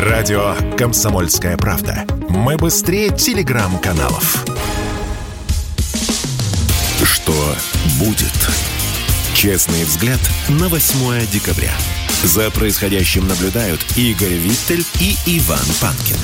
Радио «Комсомольская правда». Мы быстрее телеграм-каналов. Что будет? Честный взгляд на 8 декабря. За происходящим наблюдают Игорь Виттель и Иван Панкин.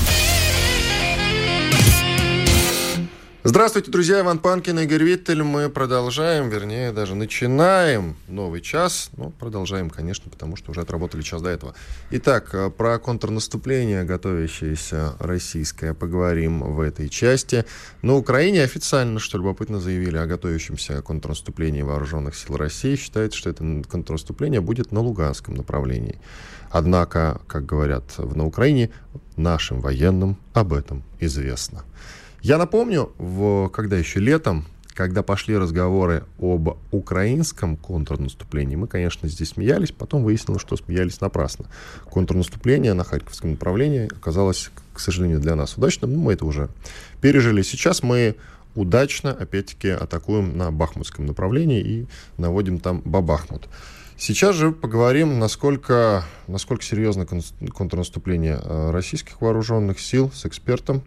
Здравствуйте, друзья. Иван Панкин, Игорь Виттель. Мы продолжаем, вернее, даже начинаем новый час. Ну, продолжаем, конечно, потому что уже отработали час до этого. Итак, э, про контрнаступление, готовящееся российское, поговорим в этой части. На Украине официально, что любопытно, заявили о готовящемся контрнаступлении вооруженных сил России. Считается, что это контрнаступление будет на Луганском направлении. Однако, как говорят на Украине, нашим военным об этом известно. Я напомню, в, когда еще летом, когда пошли разговоры об украинском контрнаступлении, мы, конечно, здесь смеялись, потом выяснилось, что смеялись напрасно. Контрнаступление на Харьковском направлении оказалось, к сожалению, для нас удачным, но мы это уже пережили. Сейчас мы удачно, опять-таки, атакуем на Бахмутском направлении и наводим там Бабахмут. Сейчас же поговорим, насколько, насколько серьезно контрнаступление э, российских вооруженных сил с экспертом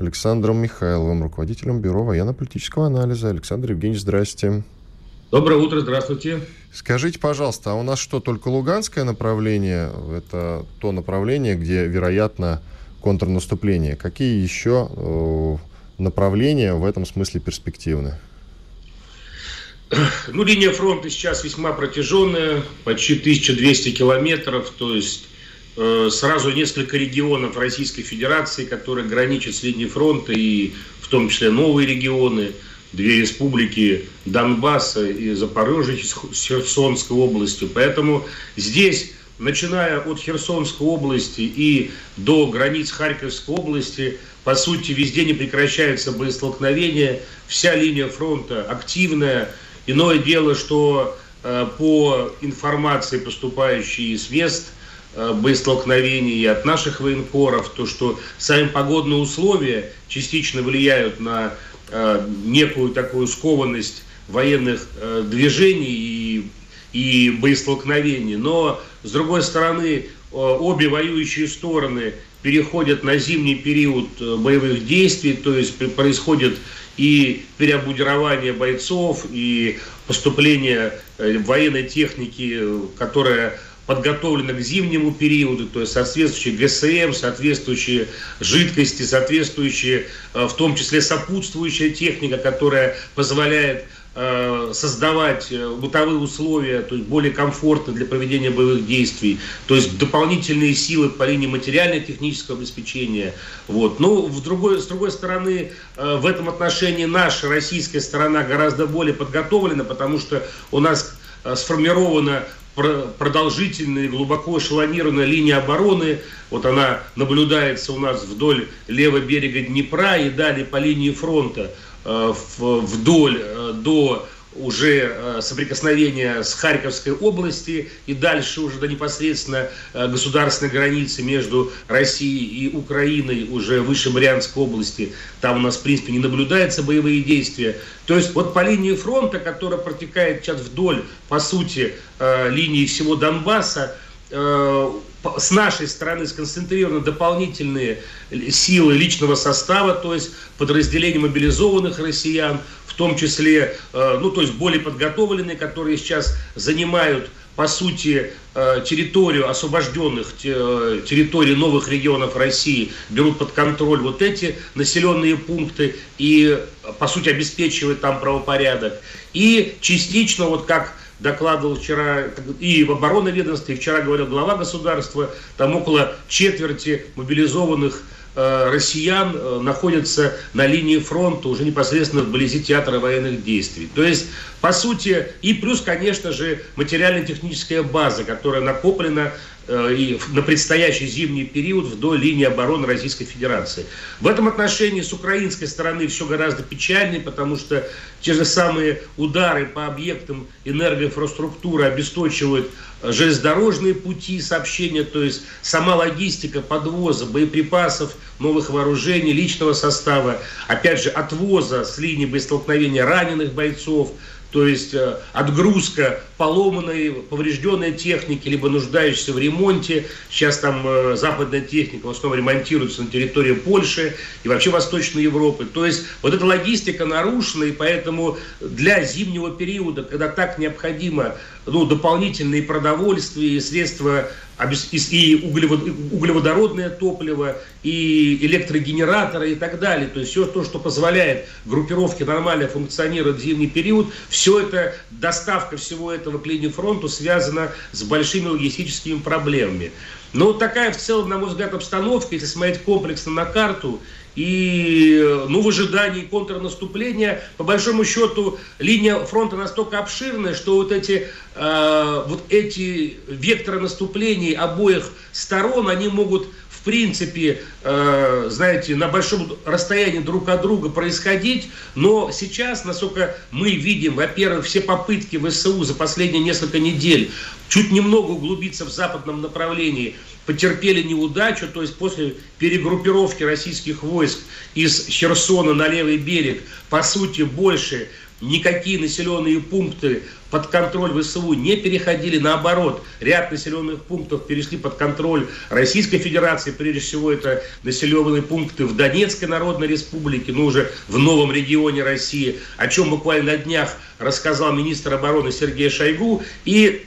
Александром Михайловым, руководителем Бюро военно-политического анализа. Александр Евгеньевич, здрасте. Доброе утро, здравствуйте. Скажите, пожалуйста, а у нас что, только Луганское направление? Это то направление, где, вероятно, контрнаступление. Какие еще э, направления в этом смысле перспективны? Ну, линия фронта сейчас весьма протяженная, почти 1200 километров, то есть сразу несколько регионов Российской Федерации, которые граничат с линией фронта, и в том числе новые регионы, две республики Донбасса и Запорожья с Херсонской областью. Поэтому здесь, начиная от Херсонской области и до границ Харьковской области, по сути, везде не прекращаются боестолкновения, вся линия фронта активная. Иное дело, что э, по информации, поступающей из мест – Э, боестолкновений от наших военкоров, то, что сами погодные условия частично влияют на э, некую такую скованность военных э, движений и, и боестолкновений. Но, с другой стороны, обе воюющие стороны переходят на зимний период боевых действий, то есть происходит и переобмундирование бойцов, и поступление военной техники, которая подготовлено к зимнему периоду, то есть соответствующие ГСМ, соответствующие жидкости, соответствующие, э, в том числе сопутствующая техника, которая позволяет э, создавать э, бытовые условия, то есть более комфортно для проведения боевых действий, то есть дополнительные силы по линии материально-технического обеспечения. Вот. Но в другой, с другой стороны, в этом отношении наша российская сторона гораздо более подготовлена, потому что у нас сформирована продолжительная, глубоко эшелонированная линия обороны. Вот она наблюдается у нас вдоль левого берега Днепра и далее по линии фронта э, вдоль э, до уже э, соприкосновения с Харьковской области и дальше уже до непосредственно э, государственной границы между Россией и Украиной, уже выше Брянской области, там у нас, в принципе, не наблюдается боевые действия. То есть вот по линии фронта, которая протекает сейчас вдоль, по сути, э, линии всего Донбасса, с нашей стороны сконцентрированы дополнительные силы личного состава, то есть подразделения мобилизованных россиян, том числе, э, ну, то есть более подготовленные, которые сейчас занимают по сути, э, территорию освобожденных э, территорий новых регионов России берут под контроль вот эти населенные пункты и, по сути, обеспечивают там правопорядок. И частично, вот как докладывал вчера и в оборонном ведомстве, и вчера говорил глава государства, там около четверти мобилизованных россиян э, находятся на линии фронта уже непосредственно вблизи театра военных действий. То есть, по сути, и плюс, конечно же, материально-техническая база, которая накоплена Э, и на предстоящий зимний период вдоль линии обороны Российской Федерации. В этом отношении с украинской стороны все гораздо печальнее, потому что те же самые удары по объектам энергоинфраструктуры обесточивают э, железнодорожные пути сообщения, то есть сама логистика подвоза боеприпасов, новых вооружений, личного состава, опять же, отвоза с линии боестолкновения раненых бойцов, то есть э, отгрузка поломанной, поврежденной техники, либо нуждающейся в ремонте. Сейчас там э, западная техника в основном ремонтируется на территории Польши и вообще Восточной Европы. То есть вот эта логистика нарушена, и поэтому для зимнего периода, когда так необходимо ну, дополнительные продовольствия и средства и углеводородное топливо, и электрогенераторы и так далее. То есть все то, что позволяет группировке нормально функционировать в зимний период, все это, доставка всего этого к линии фронту связана с большими логистическими проблемами. Но такая в целом, на мой взгляд, обстановка, если смотреть комплексно на карту, и ну, в ожидании контрнаступления, по большому счету, линия фронта настолько обширная, что вот эти, э, вот эти векторы наступлений обоих сторон, они могут в принципе, э, знаете, на большом расстоянии друг от друга происходить, но сейчас, насколько мы видим, во-первых, все попытки ВСУ за последние несколько недель чуть немного углубиться в западном направлении потерпели неудачу, то есть после перегруппировки российских войск из Херсона на левый берег, по сути, больше никакие населенные пункты под контроль ВСУ не переходили, наоборот, ряд населенных пунктов перешли под контроль Российской Федерации, прежде всего это населенные пункты в Донецкой Народной Республике, ну уже в новом регионе России, о чем буквально на днях рассказал министр обороны Сергей Шойгу, и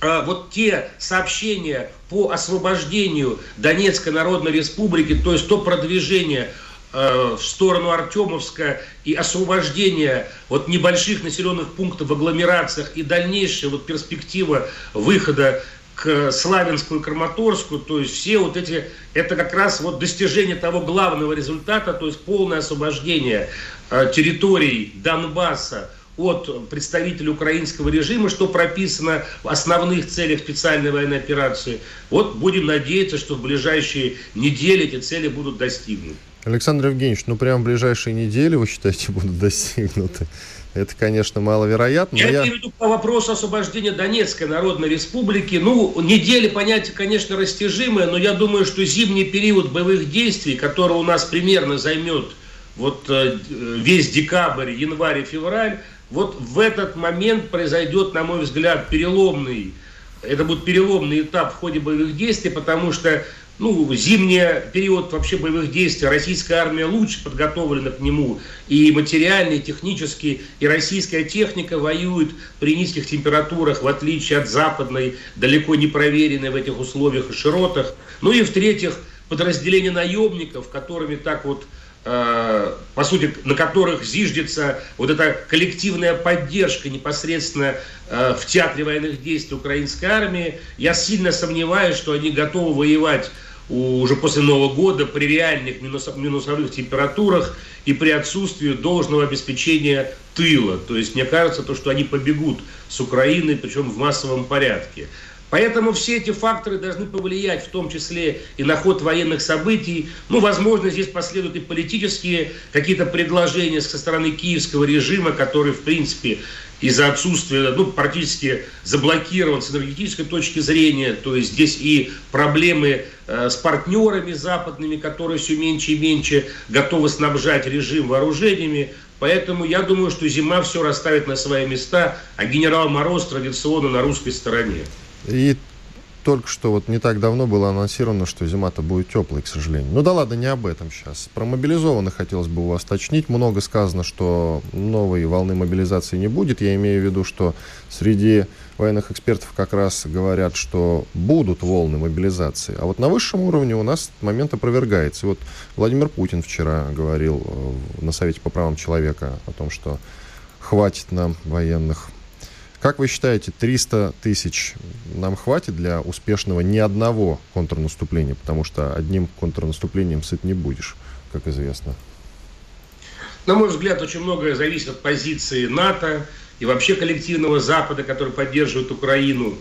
э, вот те сообщения по освобождению Донецкой Народной Республики, то есть то продвижение в сторону Артемовска и освобождение вот небольших населенных пунктов в агломерациях и дальнейшая вот перспектива выхода к Славянску и Краматорску, то есть все вот эти, это как раз вот достижение того главного результата, то есть полное освобождение э, территорий Донбасса от представителей украинского режима, что прописано в основных целях специальной военной операции. Вот будем надеяться, что в ближайшие недели эти цели будут достигнуты. Александр Евгеньевич, ну прямо в ближайшие недели, вы считаете, будут достигнуты? Это, конечно, маловероятно. Я, я имею в виду по вопросу освобождения Донецкой Народной Республики. Ну, недели понятие, конечно, растяжимое, но я думаю, что зимний период боевых действий, который у нас примерно займет вот э, весь декабрь, январь и февраль, вот в этот момент произойдет, на мой взгляд, переломный, это будет переломный этап в ходе боевых действий, потому что ну, зимний период вообще боевых действий, российская армия лучше подготовлена к нему, и материально, и технически, и российская техника воюет при низких температурах, в отличие от западной, далеко не проверенной в этих условиях и широтах. Ну и в-третьих, подразделения наемников, которыми так вот э, по сути, на которых зиждется вот эта коллективная поддержка непосредственно э, в театре военных действий украинской армии, я сильно сомневаюсь, что они готовы воевать уже после Нового года при реальных минусовых температурах и при отсутствии должного обеспечения тыла. То есть мне кажется, то, что они побегут с Украины, причем в массовом порядке. Поэтому все эти факторы должны повлиять, в том числе и на ход военных событий. Ну, возможно, здесь последуют и политические какие-то предложения со стороны киевского режима, который, в принципе, из-за отсутствия, ну, практически заблокирован с энергетической точки зрения. То есть здесь и проблемы э, с партнерами западными, которые все меньше и меньше готовы снабжать режим вооружениями. Поэтому я думаю, что зима все расставит на свои места, а генерал Мороз традиционно на русской стороне. И только что вот не так давно было анонсировано, что зима-то будет теплой, к сожалению. Ну да ладно, не об этом сейчас. Про мобилизованных хотелось бы у вас уточнить. Много сказано, что новой волны мобилизации не будет. Я имею в виду, что среди военных экспертов как раз говорят, что будут волны мобилизации. А вот на высшем уровне у нас этот момент опровергается. И вот Владимир Путин вчера говорил э, на Совете по правам человека о том, что хватит нам военных как вы считаете, 300 тысяч нам хватит для успешного ни одного контрнаступления? Потому что одним контрнаступлением сыт не будешь, как известно. На мой взгляд, очень многое зависит от позиции НАТО и вообще коллективного Запада, который поддерживает Украину.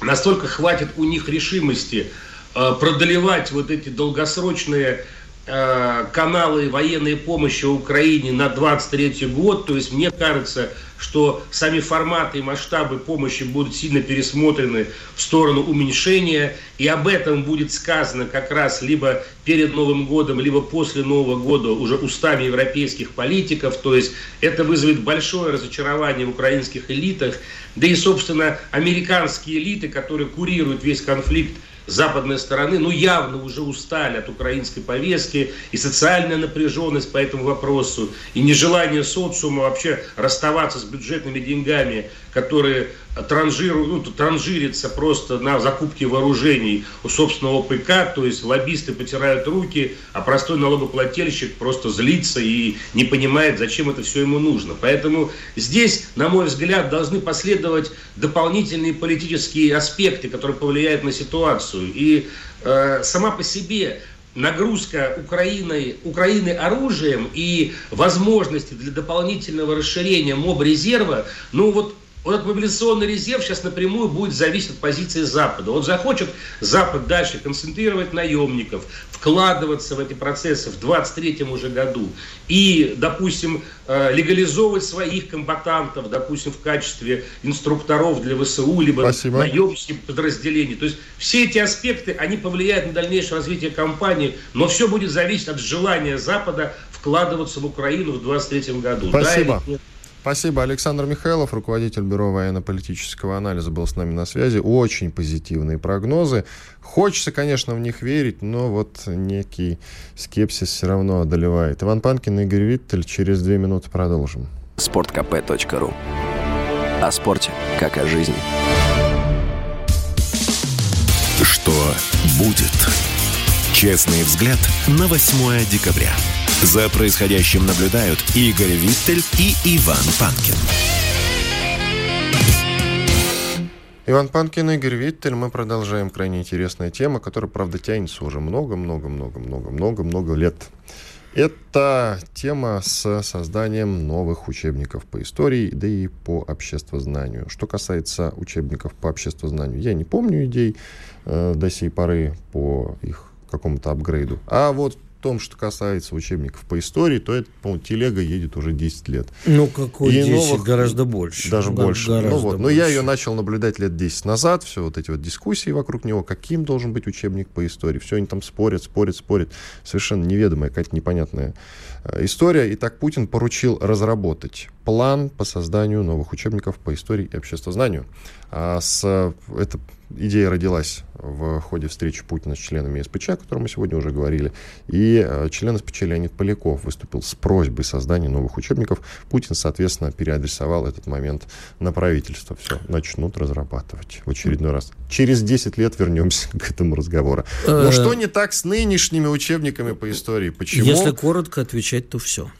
Настолько хватит у них решимости э, продолевать вот эти долгосрочные э, каналы военной помощи Украине на 23 год. То есть, мне кажется, что сами форматы и масштабы помощи будут сильно пересмотрены в сторону уменьшения, и об этом будет сказано как раз либо перед Новым годом, либо после Нового года уже устами европейских политиков. То есть это вызовет большое разочарование в украинских элитах. Да и, собственно, американские элиты, которые курируют весь конфликт западной стороны, ну, явно уже устали от украинской повестки, и социальная напряженность по этому вопросу, и нежелание социума вообще расставаться с бюджетными деньгами, которые транжируют, ну, транжирится просто на закупке вооружений у собственного ПК, то есть лоббисты потирают руки, а простой налогоплательщик просто злится и не понимает, зачем это все ему нужно. Поэтому здесь, на мой взгляд, должны последовать дополнительные политические аспекты, которые повлияют на ситуацию. И э, сама по себе нагрузка Украины, Украины оружием и возможности для дополнительного расширения моб-резерва, ну вот вот этот мобилизационный резерв сейчас напрямую будет зависеть от позиции Запада. Вот захочет Запад дальше концентрировать наемников, вкладываться в эти процессы в 23 уже году и, допустим, э, легализовывать своих комбатантов, допустим, в качестве инструкторов для ВСУ, либо Спасибо. наемнических подразделений. То есть все эти аспекты, они повлияют на дальнейшее развитие кампании, но все будет зависеть от желания Запада вкладываться в Украину в 23 году. Спасибо. Да Спасибо. Александр Михайлов, руководитель Бюро военно-политического анализа, был с нами на связи. Очень позитивные прогнозы. Хочется, конечно, в них верить, но вот некий скепсис все равно одолевает. Иван Панкин и Игорь Виттель. Через две минуты продолжим. Спорткп.ру О спорте, как о жизни. Что будет? Честный взгляд на 8 декабря. За происходящим наблюдают Игорь Виттель и Иван Панкин. Иван Панкин, Игорь Виттель. Мы продолжаем крайне интересная тема, которая, правда, тянется уже много-много-много-много-много-много лет. Это тема с созданием новых учебников по истории, да и по обществознанию. Что касается учебников по обществознанию, я не помню идей э, до сей поры по их какому-то апгрейду. А вот том, что касается учебников по истории, то это, по-моему, телега едет уже 10 лет. Ну, какой и 10? Новых, гораздо больше. Даже да, больше. Гораздо ну, вот. больше. Но я ее начал наблюдать лет 10 назад, все вот эти вот дискуссии вокруг него, каким должен быть учебник по истории. Все они там спорят, спорят, спорят. Совершенно неведомая, какая-то непонятная э, история. И так Путин поручил разработать план по созданию новых учебников по истории и обществознанию. А с, это идея родилась в ходе встречи Путина с членами СПЧ, о котором мы сегодня уже говорили. И э, член СПЧ Леонид Поляков выступил с просьбой создания новых учебников. Путин, соответственно, переадресовал этот момент на правительство. Все, начнут разрабатывать в очередной раз. Через 10 лет вернемся к этому разговору. Но что не так с нынешними учебниками по истории? Почему? Если коротко отвечать, то все.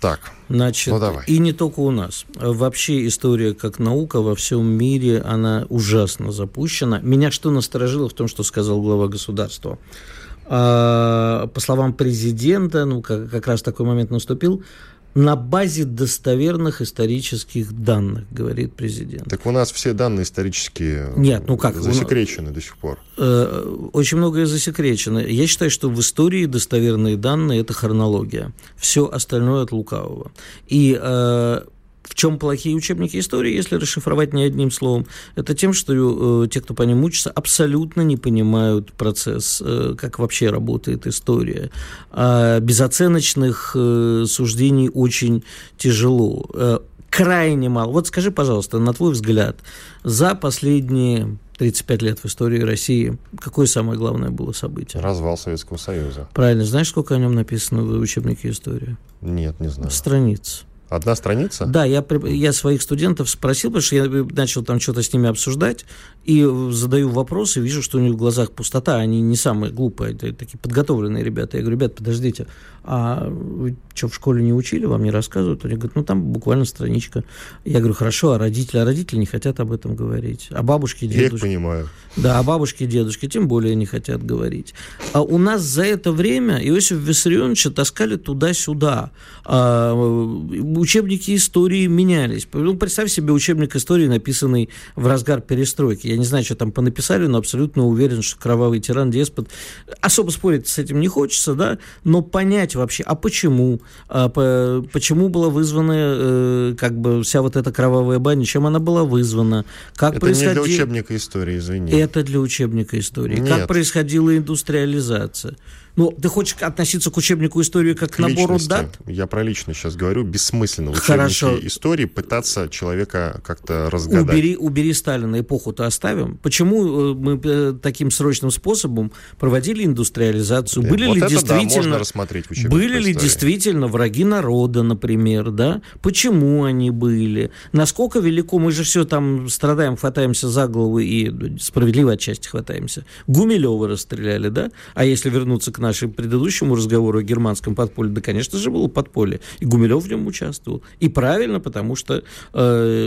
Так, Значит, ну давай. И не только у нас. Вообще история как наука во всем мире, она ужасно запущена. Меня что насторожило в том, что сказал глава государства? А, по словам президента, ну, как, как раз такой момент наступил, на базе достоверных исторических данных, говорит президент. Так у нас все данные исторические Нет, ну как, засекречены до сих пор. Э, очень многое засекречено. Я считаю, что в истории достоверные данные – это хронология. Все остальное от лукавого. И э, в чем плохие учебники истории, если расшифровать не одним словом? Это тем, что э, те, кто по ним учатся, абсолютно не понимают процесс, э, как вообще работает история. А без оценочных э, суждений очень тяжело. Э, крайне мало. Вот скажи, пожалуйста, на твой взгляд, за последние 35 лет в истории России. Какое самое главное было событие? Развал Советского Союза. Правильно. Знаешь, сколько о нем написано в учебнике истории? Нет, не знаю. Страниц. Одна страница? Да, я, я своих студентов спросил, потому что я начал там что-то с ними обсуждать, и задаю вопросы, вижу, что у них в глазах пустота, они не самые глупые, такие подготовленные ребята. Я говорю, ребят, подождите, а вы что, в школе не учили, вам не рассказывают? Они говорят, ну там буквально страничка. Я говорю, хорошо, а родители? А родители не хотят об этом говорить. А бабушки и дедушки? Я понимаю. Да, а бабушки и дедушки тем более не хотят говорить. А у нас за это время Иосиф Виссарионовича таскали туда-сюда. А, учебники истории менялись. Ну, представь себе учебник истории, написанный в разгар перестройки. Я не знаю, что там понаписали, но абсолютно уверен, что кровавый тиран, деспот. Особо спорить с этим не хочется, да, но понять вообще, а почему, а по, почему была вызвана э, как бы вся вот эта кровавая баня, чем она была вызвана, как Это происходило... не для учебника истории, извини. Это для учебника истории. Нет. Как происходила индустриализация. Ну, ты хочешь относиться к учебнику истории как к набору личности. дат? Я про личность сейчас говорю. Бессмысленно в Хорошо. учебнике истории пытаться человека как-то разгадать. Убери, убери Сталина, эпоху-то оставим. Почему э, мы э, таким срочным способом проводили индустриализацию? Э, Были вот ли это да, действительно... можно рассмотреть Были ли истории. действительно враги народа, например, да? Почему они были? Насколько велико? Мы же все там страдаем, хватаемся за голову и ну, справедливо отчасти хватаемся. Гумилева расстреляли, да? А если вернуться к нашему предыдущему разговору о германском подполье, да, конечно же, было подполье. И Гумилев в нем участвовал. И правильно, потому что э,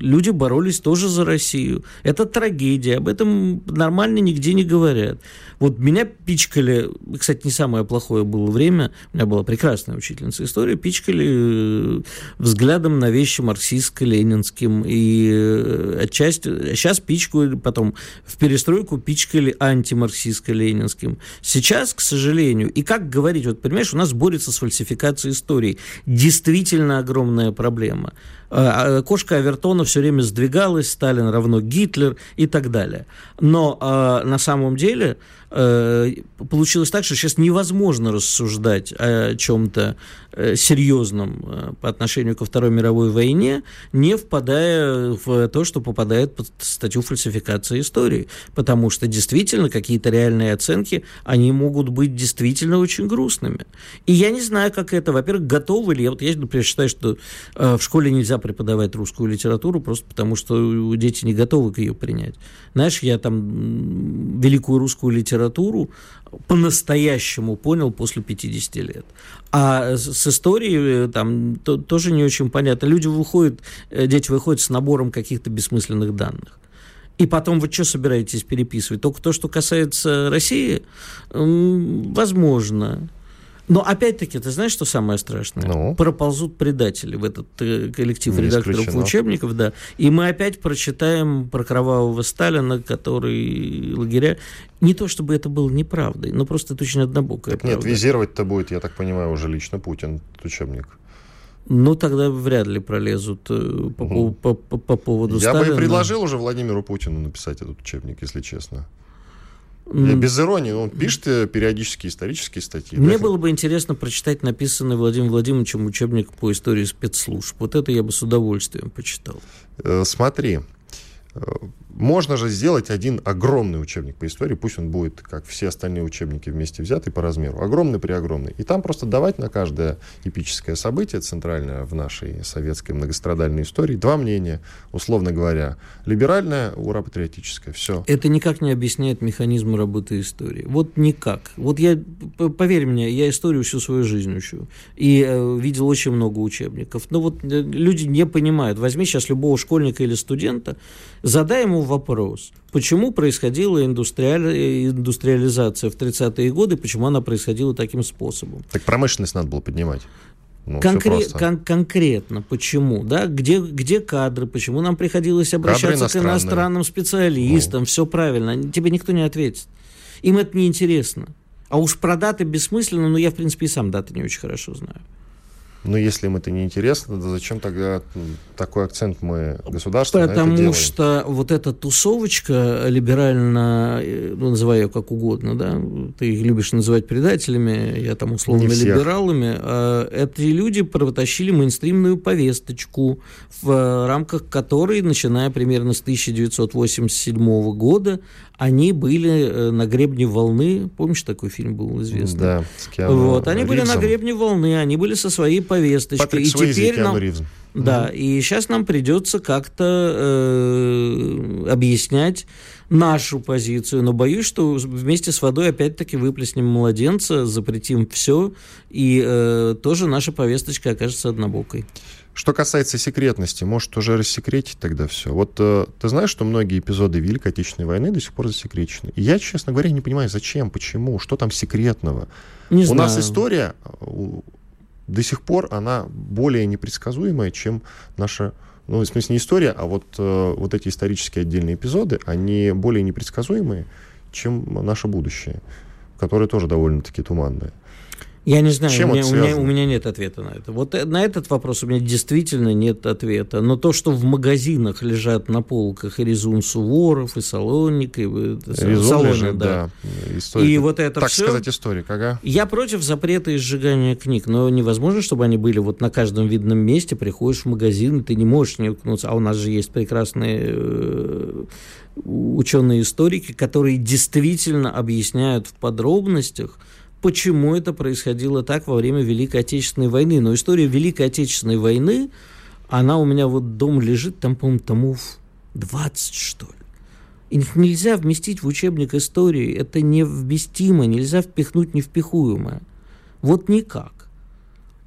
люди боролись тоже за Россию. Это трагедия. Об этом нормально нигде не говорят. Вот меня пичкали, кстати, не самое плохое было время, у меня была прекрасная учительница истории, пичкали э, взглядом на вещи марксистско-ленинским. И э, отчасти, сейчас пичкают, потом в перестройку пичкали антимарксистско-ленинским. Сейчас, к сожалению, и как говорить, вот понимаешь, у нас борется с фальсификацией истории. Действительно огромная проблема. А, а, Кошка Авертона все время сдвигалась, Сталин равно Гитлер и так далее. Но э, на самом деле получилось так, что сейчас невозможно рассуждать о чем-то э, серьезном э, по отношению ко Второй мировой войне, не впадая в то, что попадает под статью фальсификации истории. Потому что действительно какие-то реальные оценки, они могут быть действительно очень грустными. И я не знаю, как это, во-первых, готовы ли, я вот я, например, считаю, что э, в школе нельзя преподавать русскую литературу просто потому, что дети не готовы к ее принять. Знаешь, я там великую русскую литературу по-настоящему понял после 50 лет. А с историей э, там то- тоже не очень понятно. Люди выходят, э, дети выходят с набором каких-то бессмысленных данных. И потом вы что собираетесь переписывать? Только то, что касается России? Возможно. Но опять-таки, ты знаешь, что самое страшное? Ну? Проползут предатели в этот э, коллектив Не редакторов исключено. учебников, да. И мы опять прочитаем про кровавого Сталина, который лагеря. Не то чтобы это было неправдой, но просто это очень однобокая Так нет, визировать-то будет, я так понимаю, уже лично Путин, этот учебник. Ну, тогда вряд ли пролезут э, по, Мгм. по- по- по поводу Я Сталина. бы и предложил уже Владимиру Путину написать этот учебник, если честно. Я без иронии, он пишет э, периодически исторические статьи. Мне Да, было бы интересно прочитать написанный Владимиром Владимировичем учебник по истории спецслужб. Вот это я бы с удовольствием почитал. Э, Смотри, э, можно же сделать один огромный учебник по истории, пусть он будет, как все остальные учебники вместе взяты по размеру, огромный при огромный. И там просто давать на каждое эпическое событие центральное в нашей советской многострадальной истории два мнения, условно говоря. Либеральное, ура, патриотическое. Все. Это никак не объясняет механизм работы истории. Вот никак. Вот я, поверь мне, я историю всю свою жизнь учу. И э, видел очень много учебников. Но вот э, люди не понимают. Возьми сейчас любого школьника или студента, задай ему вопрос. Почему происходила индустриаль- индустриализация в 30-е годы, почему она происходила таким способом? Так промышленность надо было поднимать. Ну, Конкре- кон- конкретно, почему, да, где, где кадры, почему нам приходилось обращаться к иностранным специалистам, все правильно, тебе никто не ответит. Им это не интересно. А уж про даты бессмысленно, но я, в принципе, и сам даты не очень хорошо знаю. Но если им это не интересно, то зачем тогда такой акцент мы государство на это Потому что вот эта тусовочка либерально, э, ну, называй ее как угодно, да, ты их любишь называть предателями, я там условно либералами, а эти люди протащили мейнстримную повесточку, в рамках которой, начиная примерно с 1987 года, они были э, на гребне волны, помнишь, такой фильм был известный? Да, с Киану Вот, они были на Ривзом. гребне волны, они были со своей повесточкой. Патрик и Суэйзи и теперь нам, да, и сейчас нам придется как-то э, объяснять нашу позицию, но боюсь, что вместе с водой опять-таки выплеснем младенца, запретим все, и э, тоже наша повесточка окажется однобокой. Что касается секретности, может уже рассекретить тогда все. Вот э, ты знаешь, что многие эпизоды Великой Отечественной войны до сих пор засекречены. И я, честно говоря, не понимаю, зачем, почему, что там секретного. Не У знаю. нас история, э, до сих пор она более непредсказуемая, чем наша ну, в смысле не история, а вот, э, вот эти исторические отдельные эпизоды, они более непредсказуемые, чем наше будущее, которое тоже довольно-таки туманное. Я не знаю, Чем у, меня, у, меня, у меня нет ответа на это. Вот э, на этот вопрос у меня действительно нет ответа. Но то, что в магазинах лежат на полках и Резун Суворов, и Салоник, и э, Резун Салона, лежит, да. да. Историк, и вот это так все. сказать, историк, ага. Я против запрета и сжигания книг, но невозможно, чтобы они были вот на каждом видном месте. Приходишь в магазин, и ты не можешь не уткнуться. А у нас же есть прекрасные э, ученые-историки, которые действительно объясняют в подробностях, почему это происходило так во время Великой Отечественной войны. Но история Великой Отечественной войны, она у меня вот дом лежит, там, по-моему, томов 20, что ли. Их нельзя вместить в учебник истории. Это не вместимо, нельзя впихнуть невпихуемое. Вот никак.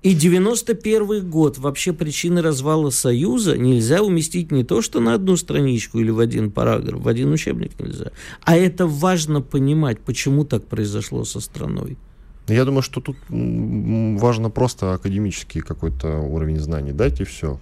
И 91 год, вообще причины развала Союза нельзя уместить не то, что на одну страничку или в один параграф, в один учебник нельзя. А это важно понимать, почему так произошло со страной. Я думаю, что тут важно просто академический какой-то уровень знаний дать и все.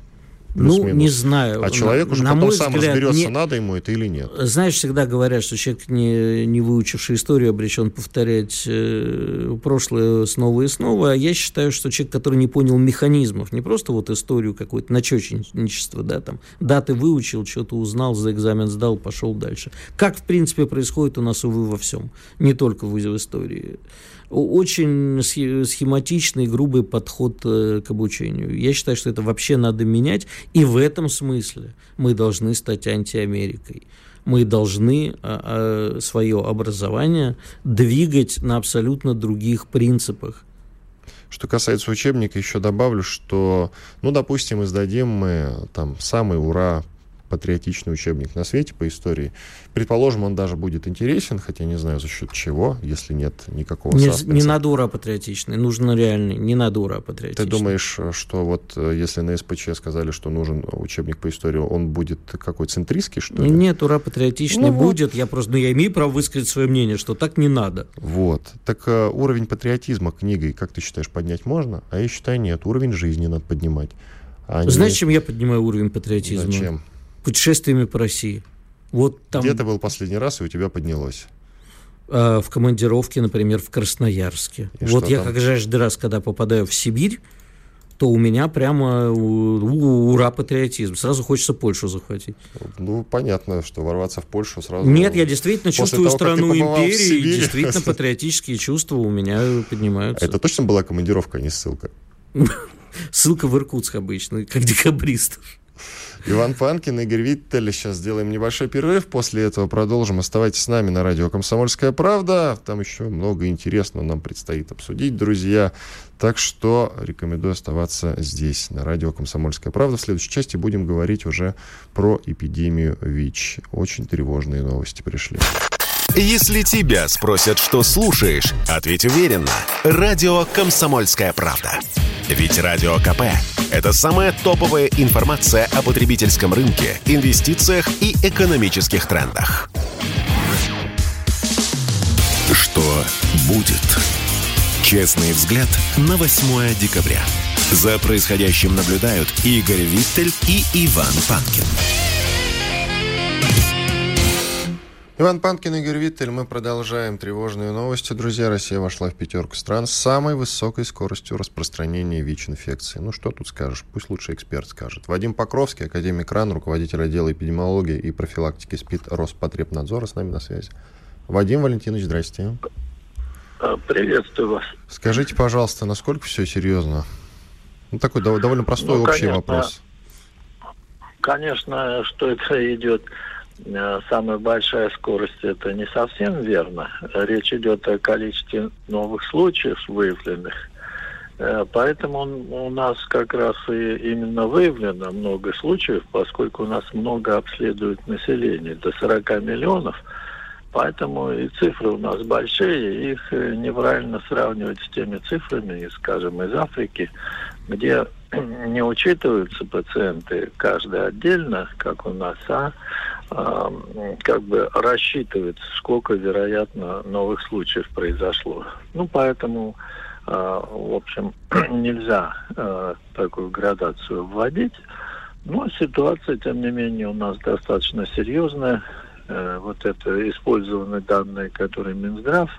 Ну, не знаю. А человек уже на потом сам взгляд, разберется, не... надо ему это или нет. Знаешь, всегда говорят, что человек, не, не выучивший историю, обречен повторять э, прошлое снова и снова. А я считаю, что человек, который не понял механизмов, не просто вот историю какое-то начетничество, да, там, даты выучил, что-то узнал, за экзамен сдал, пошел дальше. Как, в принципе, происходит у нас, увы, во всем. Не только в истории очень схематичный, грубый подход э, к обучению. Я считаю, что это вообще надо менять, и в этом смысле мы должны стать антиамерикой. Мы должны а, а, свое образование двигать на абсолютно других принципах. Что касается учебника, еще добавлю, что, ну, допустим, издадим мы там самый ура патриотичный учебник на свете по истории. Предположим, он даже будет интересен, хотя не знаю за счет чего, если нет никакого не, Не надо ура патриотичный, нужно реальный, не надо ура патриотичный. Ты думаешь, что вот э, если на СПЧ сказали, что нужен учебник по истории, он будет какой центристский, что ли? Нет, ура патриотичный ну, будет, вот. я просто, ну, я имею право высказать свое мнение, что так не надо. Вот. Так э, уровень патриотизма книгой, как ты считаешь, поднять можно? А я считаю, нет, уровень жизни надо поднимать. А Знаешь, не... чем я поднимаю уровень патриотизма? Зачем? Путешествиями по России. Вот там... Где ты был последний раз, и у тебя поднялось? А, в командировке, например, в Красноярске. И вот я там? как каждый раз, когда попадаю в Сибирь, то у меня прямо ура патриотизм. Сразу хочется Польшу захватить. Ну, понятно, что ворваться в Польшу сразу... Нет, я действительно чувствую того, страну империи, и действительно патриотические чувства у меня поднимаются. Это точно была командировка, а не ссылка? Ссылка в Иркутск обычно, как декабристов. Иван Панкин, Игорь Виттель. Сейчас сделаем небольшой перерыв. После этого продолжим. Оставайтесь с нами на радио «Комсомольская правда». Там еще много интересного нам предстоит обсудить, друзья. Так что рекомендую оставаться здесь, на радио «Комсомольская правда». В следующей части будем говорить уже про эпидемию ВИЧ. Очень тревожные новости пришли. Если тебя спросят, что слушаешь, ответь уверенно. Радио «Комсомольская правда». Ведь Радио КП – это самая топовая информация о потребительском рынке, инвестициях и экономических трендах. Что будет? Честный взгляд на 8 декабря. За происходящим наблюдают Игорь Виттель и Иван Панкин. Иван Панкин, Игорь Виттель. Мы продолжаем тревожные новости. Друзья, Россия вошла в пятерку стран с самой высокой скоростью распространения ВИЧ-инфекции. Ну, что тут скажешь? Пусть лучше эксперт скажет. Вадим Покровский, академик РАН, руководитель отдела эпидемиологии и профилактики СПИД Роспотребнадзора, с нами на связи. Вадим Валентинович, здрасте. А, приветствую вас. Скажите, пожалуйста, насколько все серьезно? Ну, такой довольно простой ну, общий конечно, вопрос. Конечно, что это идет самая большая скорость это не совсем верно. Речь идет о количестве новых случаев выявленных. Э, поэтому у нас как раз и именно выявлено много случаев, поскольку у нас много обследуют население, до 40 миллионов. Поэтому и цифры у нас большие, их э, неправильно сравнивать с теми цифрами, скажем, из Африки, где не учитываются пациенты каждый отдельно, как у нас, а как бы рассчитывается, сколько, вероятно, новых случаев произошло. Ну, поэтому В общем, нельзя такую градацию вводить. Но ситуация, тем не менее, у нас достаточно серьезная. Вот это использованные данные, которые Минздрав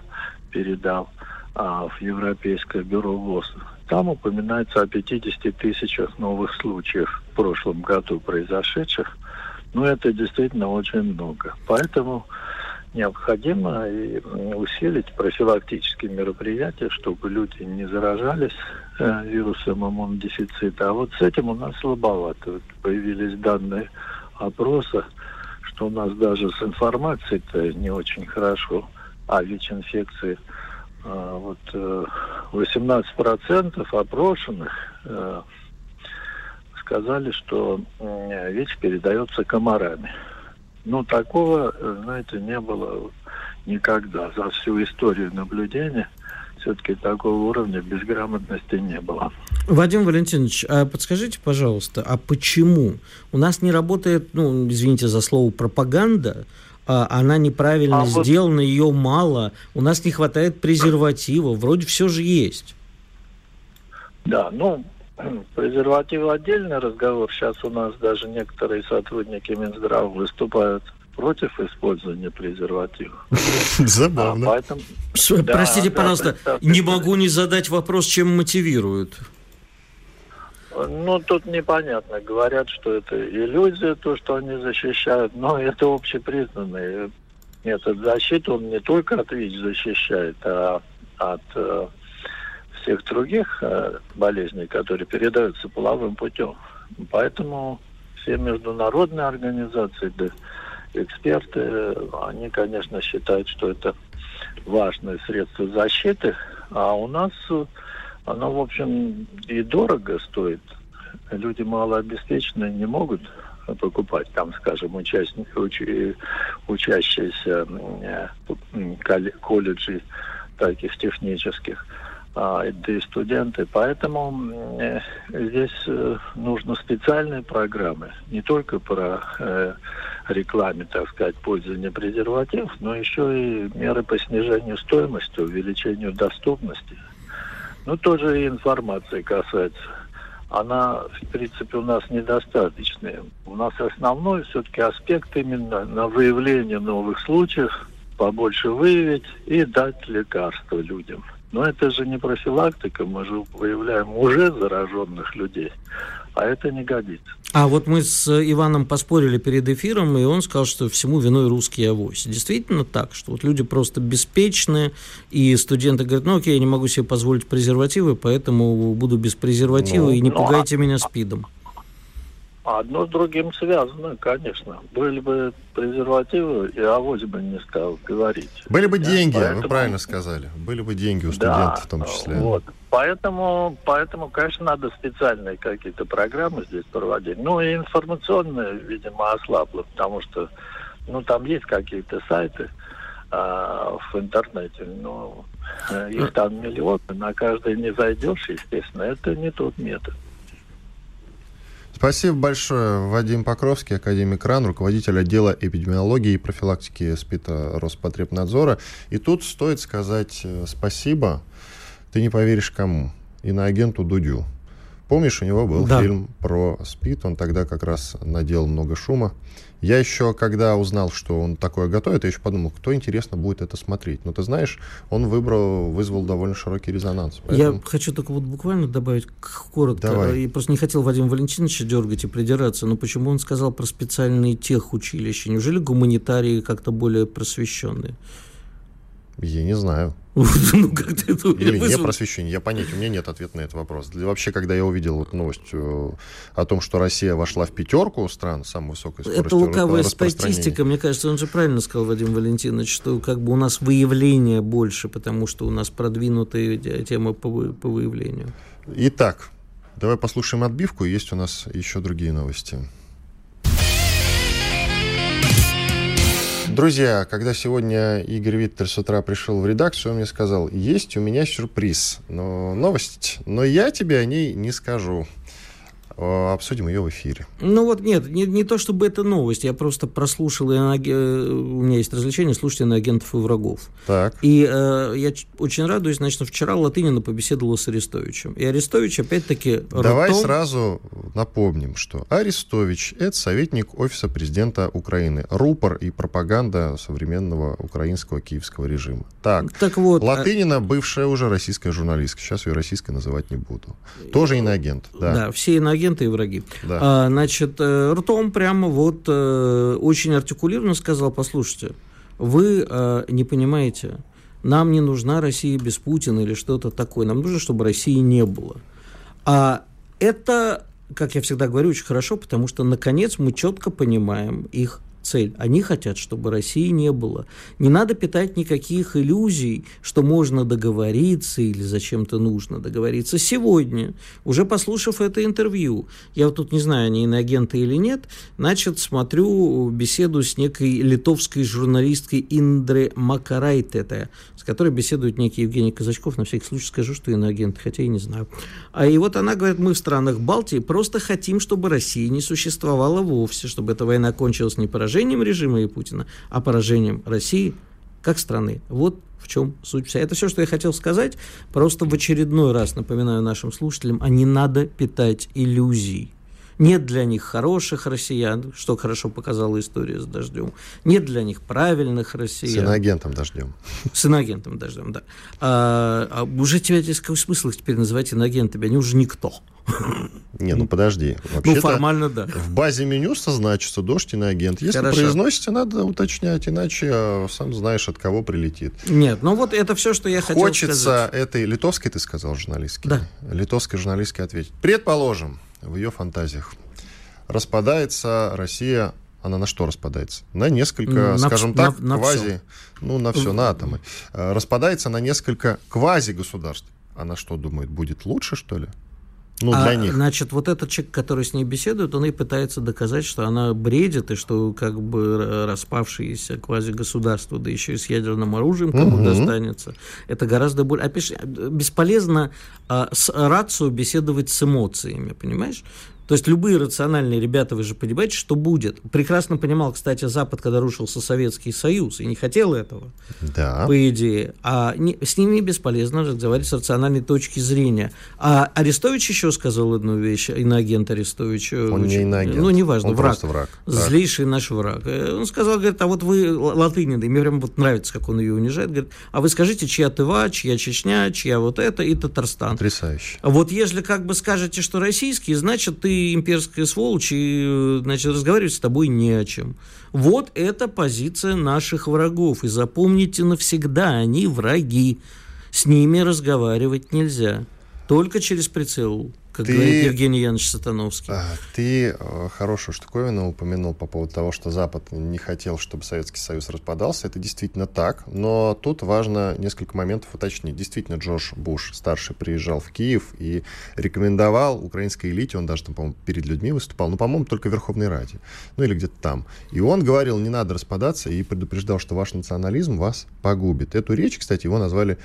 передал а, в Европейское бюро ВОЗ, там упоминается о 50 тысячах новых случаев в прошлом году произошедших. Ну, это действительно очень много. Поэтому необходимо и усилить профилактические мероприятия, чтобы люди не заражались э, вирусом иммунодефицита. А вот с этим у нас слабовато. Вот появились данные опроса, что у нас даже с информацией-то не очень хорошо, а ВИЧ-инфекции. А, вот 18% э, опрошенных э, сказали, что ВИЧ передается комарами. Ну, такого, знаете, не было никогда. За всю историю наблюдения все-таки такого уровня безграмотности не было. Вадим Валентинович, а подскажите, пожалуйста, а почему у нас не работает, ну, извините за слово, пропаганда, она неправильно а сделана, вот... ее мало, у нас не хватает презерватива, вроде все же есть. Да, ну, Презерватив отдельный разговор. Сейчас у нас даже некоторые сотрудники Минздрава выступают против использования презервативов. Забавно. А, поэтому, Простите, да, пожалуйста, да, не могу не задать вопрос, чем мотивируют. Ну, тут непонятно. Говорят, что это иллюзия, то, что они защищают, но это общепризнанный метод защиты. Он не только от ВИЧ защищает, а от э, всех других э, болезней, которые передаются половым путем. Поэтому все международные организации, да, эксперты, они, конечно, считают, что это важное средство защиты, а у нас оно, в общем, и дорого стоит. Люди малообеспеченные не могут покупать, там, скажем, участники, уч, учащиеся э, колледжей таких технических а, да и студенты. Поэтому э, здесь э, нужны специальные программы, не только про рекламе, так сказать, пользования презервативов, но еще и меры по снижению стоимости, увеличению доступности. Ну, тоже и информации касается. Она, в принципе, у нас недостаточная. У нас основной все-таки аспект именно на выявление новых случаев, побольше выявить и дать лекарства людям. Но это же не профилактика, мы же выявляем уже зараженных людей, а это не годится. А вот мы с Иваном поспорили перед эфиром, и он сказал, что всему виной русский авось. Действительно так, что вот люди просто беспечны, и студенты говорят, ну окей, я не могу себе позволить презервативы, поэтому буду без презерватива, ну, и не ну, пугайте а... меня спидом. Одно с другим связано, конечно. Были бы презервативы, и авось бы не стал говорить. Были бы деньги, поэтому... вы правильно сказали. Были бы деньги у студентов да, в том числе. Вот. Поэтому, поэтому, конечно, надо специальные какие-то программы здесь проводить. Ну и информационные, видимо, ослабло, потому что ну, там есть какие-то сайты а, в интернете, но э, их там миллионы, на каждый не зайдешь, естественно. Это не тот метод. Спасибо большое. Вадим Покровский, академик РАН, руководитель отдела эпидемиологии и профилактики СПИДа Роспотребнадзора. И тут стоит сказать э, спасибо, ты не поверишь кому, иноагенту Дудю. Помнишь, у него был да. фильм про СПИД, он тогда как раз надел много шума. Я еще, когда узнал, что он такое готовит, я еще подумал, кто, интересно, будет это смотреть. Но ты знаешь, он выбрал, вызвал довольно широкий резонанс. Поэтому... Я хочу только вот буквально добавить коротко. Давай. Я просто не хотел Вадима Валентиновича дергать и придираться, но почему он сказал про специальные техучилища? Неужели гуманитарии как-то более просвещенные? Я не знаю. ну, как ты это Или не просвещение, я понятия, у меня нет ответа на этот вопрос. Вообще, когда я увидел вот новость э, о том, что Россия вошла в пятерку стран с самой высокой скоростью Это лукавая статистика, мне кажется, он же правильно сказал, Вадим Валентинович, что как бы у нас выявление больше, потому что у нас продвинутая тема по, по выявлению. Итак, давай послушаем отбивку, есть у нас еще другие новости. Друзья, когда сегодня Игорь Виттер с утра пришел в редакцию, он мне сказал, есть у меня сюрприз, но новость, но я тебе о ней не скажу. Э, обсудим ее в эфире. Ну вот нет, не, не то чтобы это новость, я просто прослушал, иноаг... Э, у меня есть развлечение, слушать иноагентов и врагов. Так. И э, я очень радуюсь, значит, вчера Латынина побеседовала с Арестовичем. И Арестович опять-таки... Давай ртом... сразу напомним, что Арестович – это советник Офиса президента Украины, рупор и пропаганда современного украинского киевского режима. Так, так вот, а Латынина – бывшая уже российская журналистка, сейчас ее российской называть не буду. Тоже иноагент, да. Да, все иноагенты агенты и враги. Да. А, значит, э, ртом прямо вот э, очень артикулированно сказал, послушайте, вы э, не понимаете, нам не нужна Россия без Путина или что-то такое, нам нужно, чтобы России не было. А это, как я всегда говорю, очень хорошо, потому что, наконец, мы четко понимаем их цель. Они хотят, чтобы России не было. Не надо питать никаких иллюзий, что можно договориться или зачем-то нужно договориться. Сегодня, уже послушав это интервью, я вот тут не знаю, они иноагенты или нет, значит, смотрю беседу с некой литовской журналисткой Индре Макарайтете, с которой беседует некий Евгений Казачков, на всякий случай скажу, что иноагент, хотя и не знаю. А и вот она говорит, мы в странах Балтии просто хотим, чтобы Россия не существовала вовсе, чтобы эта война кончилась не поражением, поражением режима и Путина, а поражением России как страны. Вот в чем суть вся. Это все, что я хотел сказать. Просто в очередной раз напоминаю нашим слушателям, а не надо питать иллюзий. Нет для них хороших россиян, что хорошо показала история с дождем. Нет для них правильных россиян. С иноагентом дождем. С иноагентом дождем, да. А, а уже тебя какой смысл их теперь называть иноагентами? Они уже никто. Не, ну подожди. Ну, формально, да. В базе меню значится дождь иноагент. Если Хорошо. произносите, надо уточнять, иначе а, сам знаешь, от кого прилетит. Нет, ну вот это все, что я хотел Хочется сказать. Хочется этой литовской, ты сказал, журналистской? Да. Литовской журналистской ответить. Предположим, в ее фантазиях. Распадается Россия, она на что распадается? На несколько, на, скажем так, на, на квази, все. ну, на все, на атомы. Э, распадается на несколько квази-государств. Она что думает, будет лучше, что ли? Ну, а, для них. Значит, вот этот человек, который с ней беседует, он и пытается доказать, что она бредит, и что как бы распавшееся квази-государство, да еще и с ядерным оружием кому угу. достанется, это гораздо более... Опиши, бесполезно а, с рацию беседовать с эмоциями, понимаешь? То есть любые рациональные ребята, вы же понимаете, что будет. Прекрасно понимал, кстати, Запад, когда рушился Советский Союз, и не хотел этого, да. по идее. А не, с ними бесполезно разговаривать с рациональной точки зрения. А Арестович еще сказал одну вещь, иноагент Арестович. Э, Он очень, не иноагент. Ну, неважно, Он враг. враг. Злейший наш враг. Э, он сказал, говорит, а вот вы латынины, мне прям вот нравится, как он ее унижает, говорит, а вы скажите, чья Тыва, чья Чечня, чья вот это и Татарстан. Потрясающе. Вот если как бы скажете, что российский, значит, ты имперская сволочь, и, значит, разговаривать с тобой не о чем. Вот это позиция наших врагов. И запомните навсегда, они враги. С ними разговаривать нельзя. Только через прицел как ты, говорит Евгений Янович Сатановский. А, ты э, хорошую штуковину упомянул по поводу того, что Запад не хотел, чтобы Советский Союз распадался. Это действительно так, но тут важно несколько моментов уточнить. Действительно, Джордж Буш старший приезжал в Киев и рекомендовал украинской элите, он даже там, по-моему, перед людьми выступал, но, по-моему, только в Верховной Раде, ну или где-то там. И он говорил, не надо распадаться, и предупреждал, что ваш национализм вас погубит. Эту речь, кстати, его назвали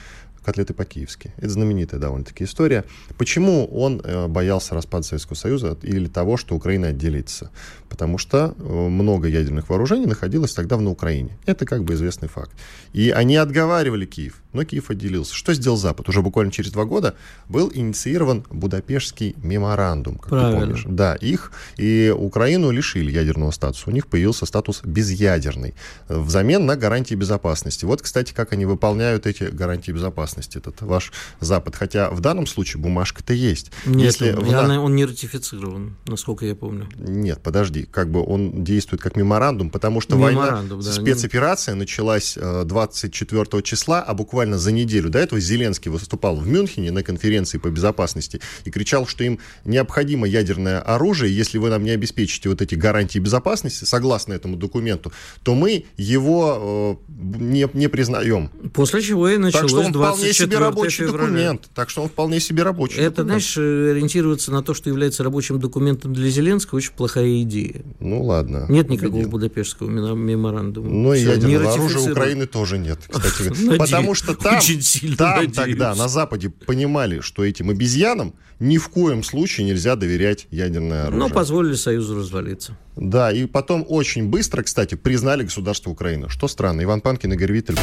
котлеты по-киевски. Это знаменитая довольно-таки история. Почему он э, боялся распада Советского Союза или того, что Украина отделится? Потому что э, много ядерных вооружений находилось тогда на Украине. Это как бы известный факт. И они отговаривали Киев, но Киев отделился. Что сделал Запад? Уже буквально через два года был инициирован Будапештский меморандум, как Правильно. ты помнишь. Да, их и Украину лишили ядерного статуса. У них появился статус безъядерный взамен на гарантии безопасности. Вот, кстати, как они выполняют эти гарантии безопасности этот ваш Запад. Хотя в данном случае бумажка-то есть. Нет, Если он, в... он не ратифицирован, насколько я помню. Нет, подожди, как бы он действует как меморандум, потому что меморандум, война, да, спецоперация не... началась 24 э, числа, а буквально за неделю до этого Зеленский выступал в Мюнхене на конференции по безопасности и кричал, что им необходимо ядерное оружие, если вы нам не обеспечите вот эти гарантии безопасности, согласно этому документу, то мы его э, не, не признаем. После чего и началось так что он вполне себе рабочий февраля. документ. Так что он вполне себе рабочий Это, документ. знаешь, ориентироваться на то, что является рабочим документом для Зеленского, очень плохая идея. Ну, ладно. Нет никакого убедил. Будапештского меморандума. Ну, и ядерного оружия Украины тоже нет, кстати. Потому что там, очень сильно там надеюсь. тогда на Западе понимали, что этим обезьянам ни в коем случае нельзя доверять ядерное оружие. Но позволили Союзу развалиться. Да, и потом очень быстро, кстати, признали государство Украины. Что странно. Иван Панкин, Игорь Виттель.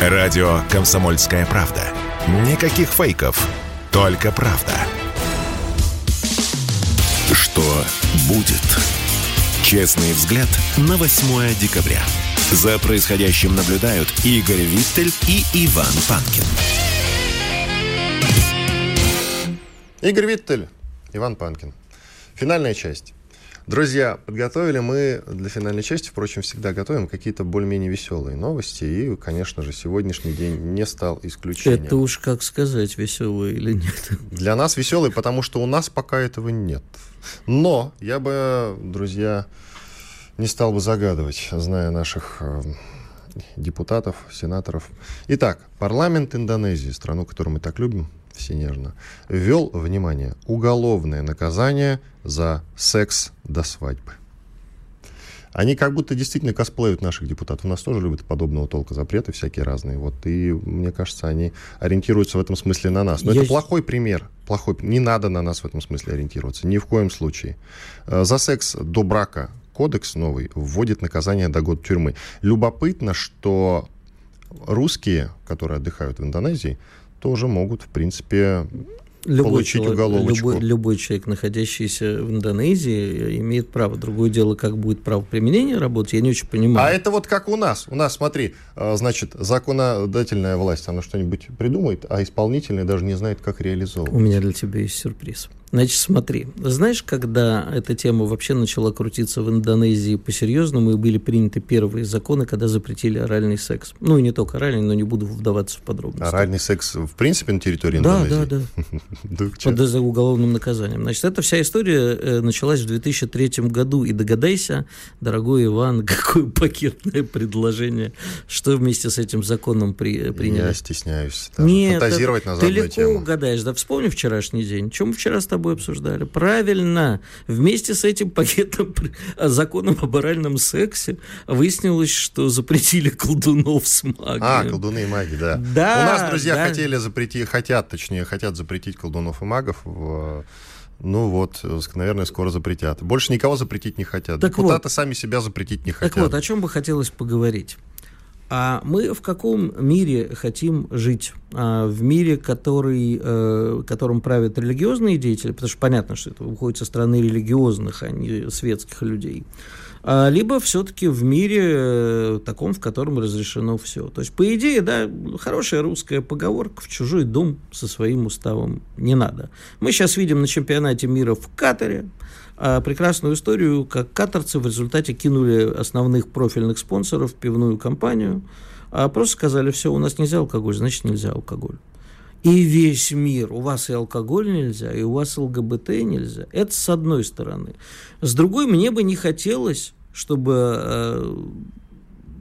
Радио «Комсомольская правда». Никаких фейков, только правда. Что будет? Честный взгляд на 8 декабря. За происходящим наблюдают Игорь Виттель и Иван Панкин. Игорь Виттель, Иван Панкин. Финальная часть. Друзья, подготовили мы для финальной части, впрочем, всегда готовим какие-то более-менее веселые новости. И, конечно же, сегодняшний день не стал исключением. Это уж как сказать, веселые или нет. Для нас веселый, потому что у нас пока этого нет. Но я бы, друзья, не стал бы загадывать, зная наших э, депутатов, сенаторов. Итак, парламент Индонезии, страну, которую мы так любим, все нежно, ввел, внимание, уголовное наказание за секс до свадьбы. Они как будто действительно косплеют наших депутатов. У нас тоже любят подобного толка запреты всякие разные. Вот, и мне кажется, они ориентируются в этом смысле на нас. Но Я... это плохой пример. Плохой. Не надо на нас в этом смысле ориентироваться. Ни в коем случае. Э, за секс до брака кодекс новый вводит наказание до года тюрьмы. Любопытно, что русские, которые отдыхают в Индонезии, тоже могут, в принципе, любой получить человек, уголовочку. Любой, любой человек, находящийся в Индонезии, имеет право. Другое дело, как будет право применения работать, я не очень понимаю. А это вот как у нас. У нас, смотри, а, значит, законодательная власть, она что-нибудь придумает, а исполнительная даже не знает, как реализовывать. У меня для тебя есть сюрприз. Значит, смотри, знаешь, когда эта тема вообще начала крутиться в Индонезии по-серьезному, и были приняты первые законы, когда запретили оральный секс. Ну, и не только оральный, но не буду вдаваться в подробности. Оральный секс, в принципе, на территории Индонезии? Да, да, да. Под уголовным наказанием. Значит, эта вся история э, началась в 2003 году, и догадайся, дорогой Иван, какое пакетное предложение, что вместе с этим законом при, приняли. Я стесняюсь даже Нет, фантазировать на заданную тему. Ты легко угадаешь, да, вспомни вчерашний день. Чем мы вчера с тобой тобой обсуждали. Правильно. Вместе с этим пакетом законом об оральном сексе выяснилось, что запретили колдунов с магией. А, колдуны и маги, да. Да. У нас друзья да. хотели запретить, хотят, точнее, хотят запретить колдунов и магов в ну вот, наверное, скоро запретят. Больше никого запретить не хотят. Так Депутаты вот, сами себя запретить не хотят. Так вот, о чем бы хотелось поговорить. А мы в каком мире хотим жить? А в мире, который, э, которым правят религиозные деятели, потому что понятно, что это уходит со стороны религиозных, а не светских людей. А, либо все-таки в мире э, таком, в котором разрешено все. То есть, по идее, да, хорошая русская поговорка «в чужой дом со своим уставом не надо». Мы сейчас видим на чемпионате мира в Катаре, а, прекрасную историю, как катарцы в результате кинули основных профильных спонсоров, пивную компанию, а просто сказали, все, у нас нельзя алкоголь, значит нельзя алкоголь. И весь мир, у вас и алкоголь нельзя, и у вас ЛГБТ нельзя. Это с одной стороны. С другой, мне бы не хотелось, чтобы э,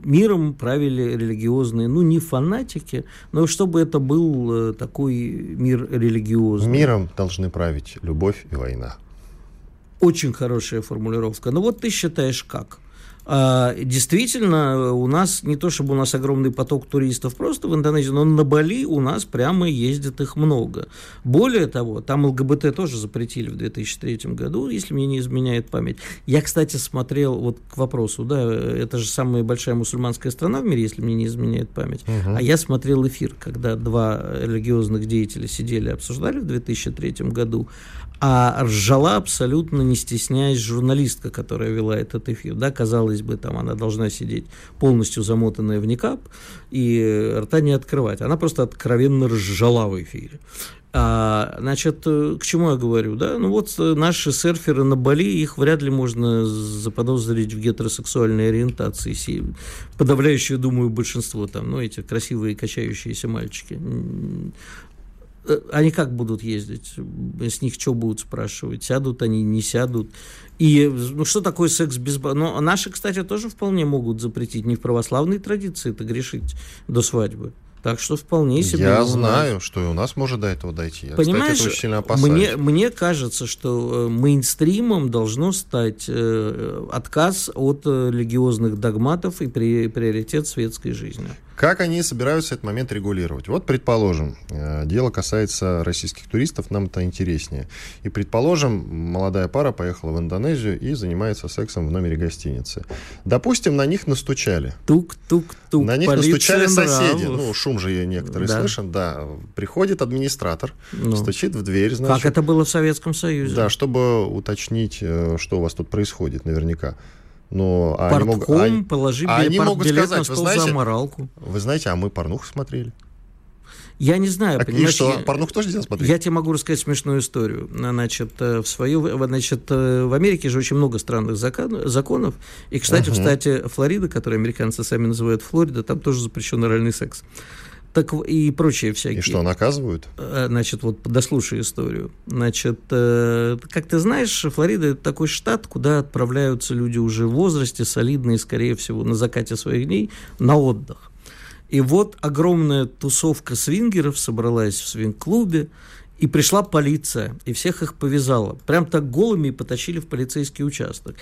миром правили религиозные, ну, не фанатики, но чтобы это был э, такой мир религиозный. Миром должны править любовь и война. Очень хорошая формулировка. Но вот ты считаешь как? А, действительно, у нас не то чтобы у нас огромный поток туристов просто в Индонезии, но на Бали у нас прямо ездит их много. Более того, там ЛГБТ тоже запретили в 2003 году, если мне не изменяет память. Я, кстати, смотрел, вот к вопросу, да, это же самая большая мусульманская страна в мире, если мне не изменяет память. Угу. А я смотрел эфир, когда два религиозных деятеля сидели, обсуждали в 2003 году, а ржала абсолютно не стесняясь журналистка, которая вела этот эфир. Да, казалось бы, там она должна сидеть полностью замотанная в никап и рта не открывать. Она просто откровенно ржала в эфире. А, значит, к чему я говорю, да? Ну вот наши серферы на Бали, их вряд ли можно заподозрить в гетеросексуальной ориентации. Подавляющее, думаю, большинство там, ну, эти красивые качающиеся мальчики. Э, они как будут ездить? С них что будут спрашивать? Сядут они, не сядут? И ну, что такое секс без... Ну, наши, кстати, тоже вполне могут запретить. Не в православной традиции это грешить до свадьбы. Так что вполне себе. Я знаю, нас... что и у нас может до этого дойти. Я, Понимаешь, кстати, очень сильно Мне, мне кажется, что э, мейнстримом должно стать э, отказ от э, религиозных догматов и при, приоритет светской жизни. Как они собираются этот момент регулировать? Вот, предположим, э, дело касается российских туристов, нам это интереснее. И, предположим, молодая пара поехала в Индонезию и занимается сексом в номере гостиницы. Допустим, на них настучали. Тук-тук-тук. На них настучали соседи. Ну, шум же некоторые да. слышен. Да. Приходит администратор, ну. стучит в дверь. Значит, как это было в Советском Союзе. Да, чтобы уточнить, э, что у вас тут происходит наверняка. Но а они могут, они, положи а они могут сказать, на стол вы знаете, за моралку. Вы знаете, а мы порнуху смотрели. Я не знаю, а понимаешь, что, я, порнуху тоже нельзя смотреть? Я тебе могу рассказать смешную историю. Значит, э, в, свою, значит, э, в Америке же очень много странных закон, законов. И, кстати, uh-huh. в штате Флорида, который американцы сами называют Флорида, там тоже запрещен оральный секс так и прочие всякие. И что, наказывают? Э, значит, вот дослушай историю. Значит, э, как ты знаешь, Флорида – это такой штат, куда отправляются люди уже в возрасте, солидные, скорее всего, на закате своих дней, на отдых. И вот огромная тусовка свингеров собралась в свинг-клубе, и пришла полиция, и всех их повязала. Прям так голыми потащили в полицейский участок.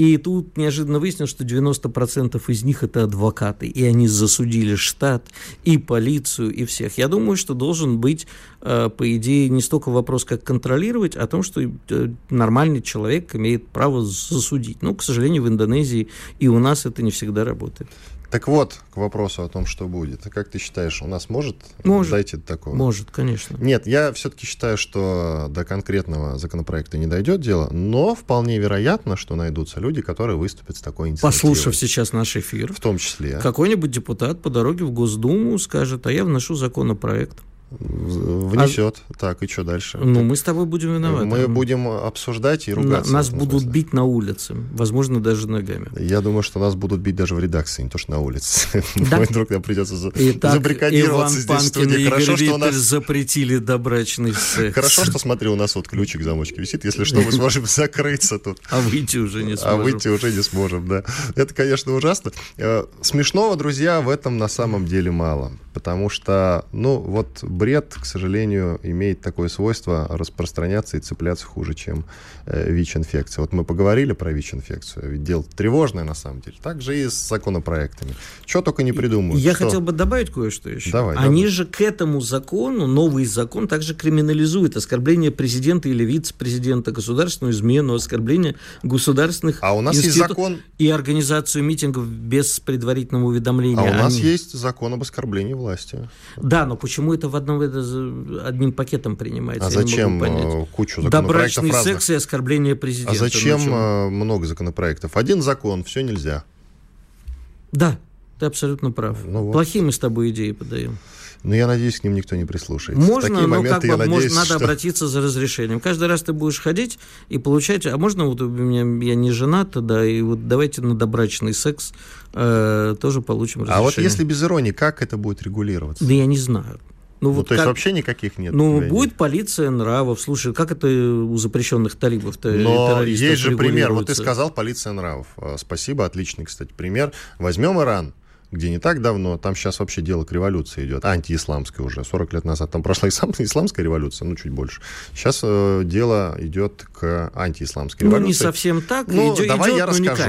И тут неожиданно выяснилось, что 90% из них это адвокаты, и они засудили штат, и полицию, и всех. Я думаю, что должен быть, по идее, не столько вопрос, как контролировать, а о том, что э, нормальный человек имеет право засудить. Ну, к сожалению, в Индонезии и у нас это не всегда работает. Так вот, к вопросу о том, что будет. Как ты считаешь, у нас может, может дойти до такого? Может, конечно. Нет, я все-таки считаю, что до конкретного законопроекта не дойдет дело, но вполне вероятно, что найдутся люди, которые выступят с такой инициативой. Послушав сейчас наш эфир. В том числе. Какой-нибудь депутат по дороге в Госдуму скажет, а я вношу законопроект внесет. А... Так, и что дальше? Ну, мы с тобой будем виноваты. Мы будем обсуждать и ругаться. На, нас будут бить на улице, возможно, даже ногами. Я думаю, что нас будут бить даже в редакции, не то что на улице. Да? Вдруг нам придется Итак, забрикадироваться Иван здесь Панкин и Хорошо, что у нас запретили добрачный секс. Хорошо, что, смотри, у нас вот ключик замочки висит. Если что, мы сможем закрыться тут. А выйти уже не сможем. А выйти уже не сможем, да. Это, конечно, ужасно. Э, смешного, друзья, в этом на самом деле мало. Потому что, ну, вот бред, к сожалению, имеет такое свойство распространяться и цепляться хуже, чем э, ВИЧ-инфекция. Вот мы поговорили про ВИЧ-инфекцию, ведь дело тревожное на самом деле. Так же и с законопроектами. Что только не придумают. Я что? хотел бы добавить кое-что еще. Давай, Они давай. же к этому закону, новый закон, также криминализует оскорбление президента или вице-президента, государственную измену, оскорбление государственных А у нас есть закон... И организацию митингов без предварительного уведомления. А у нас Они... есть закон об оскорблении власти. Да, но почему это в одном это одним пакетом принимается? А зачем э, кучу законопроектов Добрачный разных? секс и оскорбление президента. А зачем ну, много законопроектов? Один закон, все нельзя. Да, ты абсолютно прав. Ну, вот. Плохие мы с тобой идеи подаем. Но я надеюсь, к ним никто не прислушается. Можно, но моменты, как бы, надеюсь, может, надо что... обратиться за разрешением. Каждый раз ты будешь ходить и получать... А можно вот у меня... Я не женат, да, и вот давайте на добрачный секс э, тоже получим разрешение. А вот если без иронии, как это будет регулироваться? Да я не знаю. Ну, ну вот то как... есть вообще никаких нет? Ну, будет полиция нравов. Слушай, как это у запрещенных талибов-то? Но есть же пример. Вот ты сказал полиция нравов. А, спасибо, отличный, кстати, пример. Возьмем Иран где не так давно, там сейчас вообще дело к революции идет, антиисламская уже, 40 лет назад там прошла исламская революция, ну, чуть больше. Сейчас э, дело идет к антиисламской революции. Ну, не совсем так, ну, идет, давай идет, я расскажу.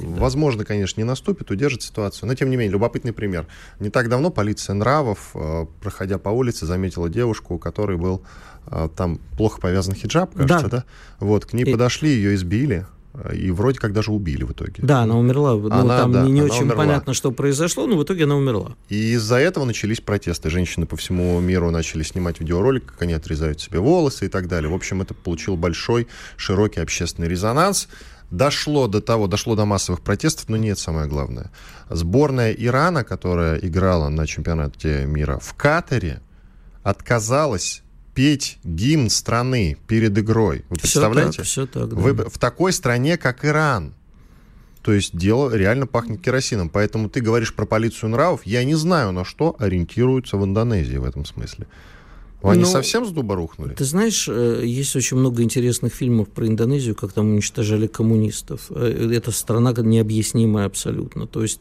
не. Возможно, конечно, не наступит, удержит ситуацию, но, тем не менее, любопытный пример. Не так давно полиция нравов, э, проходя по улице, заметила девушку, у которой был э, там плохо повязан хиджаб, кажется, да? да? Вот, к ней И... подошли, ее избили, и вроде как даже убили в итоге. Да, она умерла. Ну, она, там да, не, не очень умерла. понятно, что произошло, но в итоге она умерла. И из-за этого начались протесты. Женщины по всему миру начали снимать видеоролик, как они отрезают себе волосы и так далее. В общем, это получил большой, широкий общественный резонанс. Дошло до того, дошло до массовых протестов, но нет, самое главное. Сборная Ирана, которая играла на чемпионате мира в Катаре, отказалась петь гимн страны перед игрой. Вы представляете? Все так, все так, да. Вы в такой стране, как Иран. То есть дело реально пахнет керосином. Поэтому ты говоришь про полицию нравов. Я не знаю, на что ориентируются в Индонезии в этом смысле. Они ну, совсем с дуба рухнули? Ты знаешь, э, есть очень много интересных фильмов про Индонезию, как там уничтожали коммунистов. Э, это страна необъяснимая абсолютно. То есть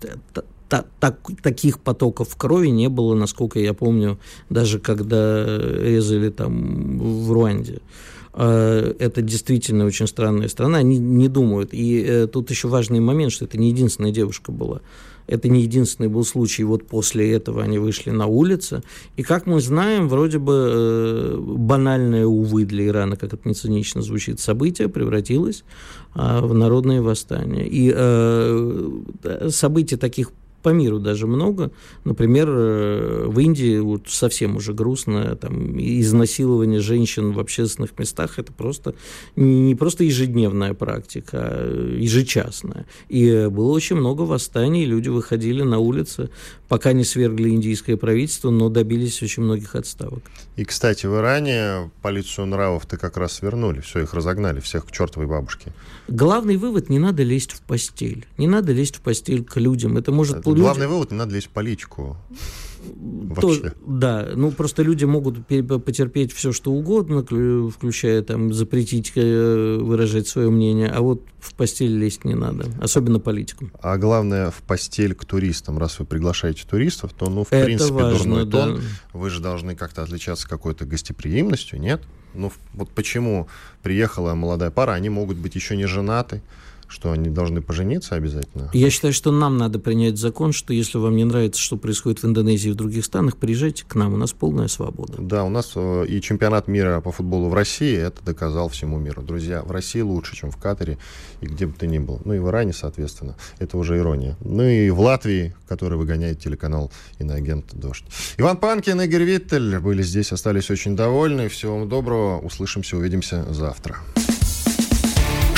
та, так, таких потоков крови не было, насколько я помню, даже когда резали там в Руанде. А, это действительно очень странная страна, они не думают. И э, тут еще важный момент, что это не единственная девушка была. Это не единственный был случай. Вот после этого они вышли на улицы. И, как мы знаем, вроде бы э, банальное, увы, для Ирана, как это не цинично звучит, событие превратилось а, в народные восстания. И э, событий таких по миру даже много. Например, э, в Индии вот совсем уже грустно, там, изнасилование женщин в общественных местах – это просто не просто ежедневная практика, а ежечасная. И было очень много восстаний, люди выходили на улицы, пока не свергли индийское правительство, но добились очень многих отставок. И, кстати, в Иране полицию нравов-то как раз вернули, все, их разогнали, всех к чертовой бабушке. Главный вывод – не надо лезть в постель. Не надо лезть в постель к людям. Это может. Главный вывод, не надо лезть в политику. То, да, ну просто люди могут потерпеть все, что угодно, включая там запретить э, выражать свое мнение, а вот в постель лезть не надо, особенно политикам. А главное, в постель к туристам. Раз вы приглашаете туристов, то, ну, в Это принципе, важно, дурной да. тон. Вы же должны как-то отличаться какой-то гостеприимностью, нет? Ну, вот почему приехала молодая пара, они могут быть еще не женаты, что они должны пожениться обязательно? Я считаю, что нам надо принять закон, что если вам не нравится, что происходит в Индонезии и в других странах, приезжайте к нам, у нас полная свобода. Да, у нас э, и чемпионат мира по футболу в России это доказал всему миру. Друзья, в России лучше, чем в Катаре и где бы ты ни был. Ну и в Иране, соответственно. Это уже ирония. Ну и в Латвии, который выгоняет телеканал иноагент «Дождь». Иван Панкин, Игорь Виттель были здесь, остались очень довольны. Всего вам доброго. Услышимся, увидимся завтра.